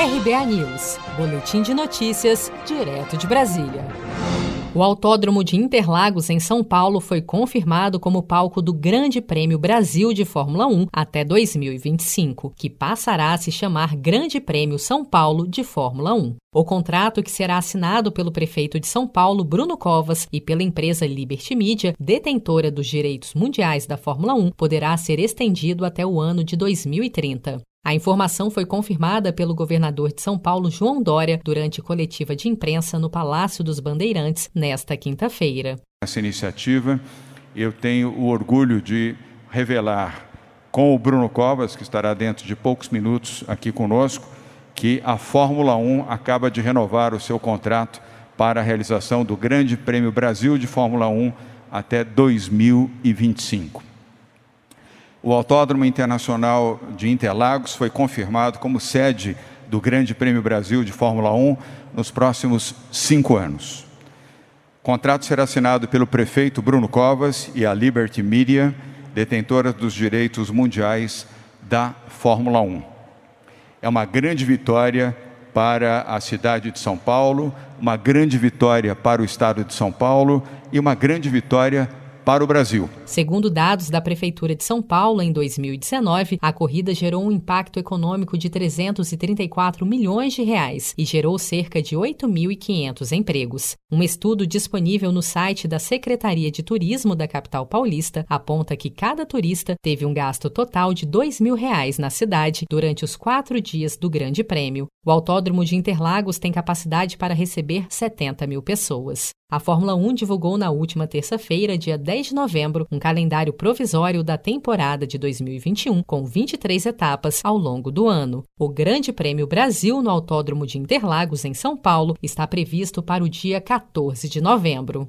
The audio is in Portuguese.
RBA News, Boletim de Notícias, direto de Brasília. O Autódromo de Interlagos, em São Paulo, foi confirmado como palco do Grande Prêmio Brasil de Fórmula 1 até 2025, que passará a se chamar Grande Prêmio São Paulo de Fórmula 1. O contrato, que será assinado pelo prefeito de São Paulo, Bruno Covas, e pela empresa Liberty Media, detentora dos direitos mundiais da Fórmula 1, poderá ser estendido até o ano de 2030. A informação foi confirmada pelo governador de São Paulo, João Dória, durante coletiva de imprensa no Palácio dos Bandeirantes nesta quinta-feira. Essa iniciativa, eu tenho o orgulho de revelar com o Bruno Covas, que estará dentro de poucos minutos aqui conosco, que a Fórmula 1 acaba de renovar o seu contrato para a realização do Grande Prêmio Brasil de Fórmula 1 até 2025. O Autódromo Internacional de Interlagos foi confirmado como sede do Grande Prêmio Brasil de Fórmula 1 nos próximos cinco anos. O contrato será assinado pelo prefeito Bruno Covas e a Liberty Media, detentora dos direitos mundiais da Fórmula 1. É uma grande vitória para a cidade de São Paulo, uma grande vitória para o estado de São Paulo e uma grande vitória para o Brasil. Segundo dados da Prefeitura de São Paulo, em 2019, a corrida gerou um impacto econômico de 334 milhões de reais e gerou cerca de 8.500 empregos. Um estudo disponível no site da Secretaria de Turismo da capital paulista aponta que cada turista teve um gasto total de 2 mil reais na cidade durante os quatro dias do Grande Prêmio. O Autódromo de Interlagos tem capacidade para receber 70 mil pessoas. A Fórmula 1 divulgou na última terça-feira, dia 10 de novembro, um calendário provisório da temporada de 2021, com 23 etapas ao longo do ano. O Grande Prêmio Brasil no Autódromo de Interlagos, em São Paulo, está previsto para o dia 14 de novembro.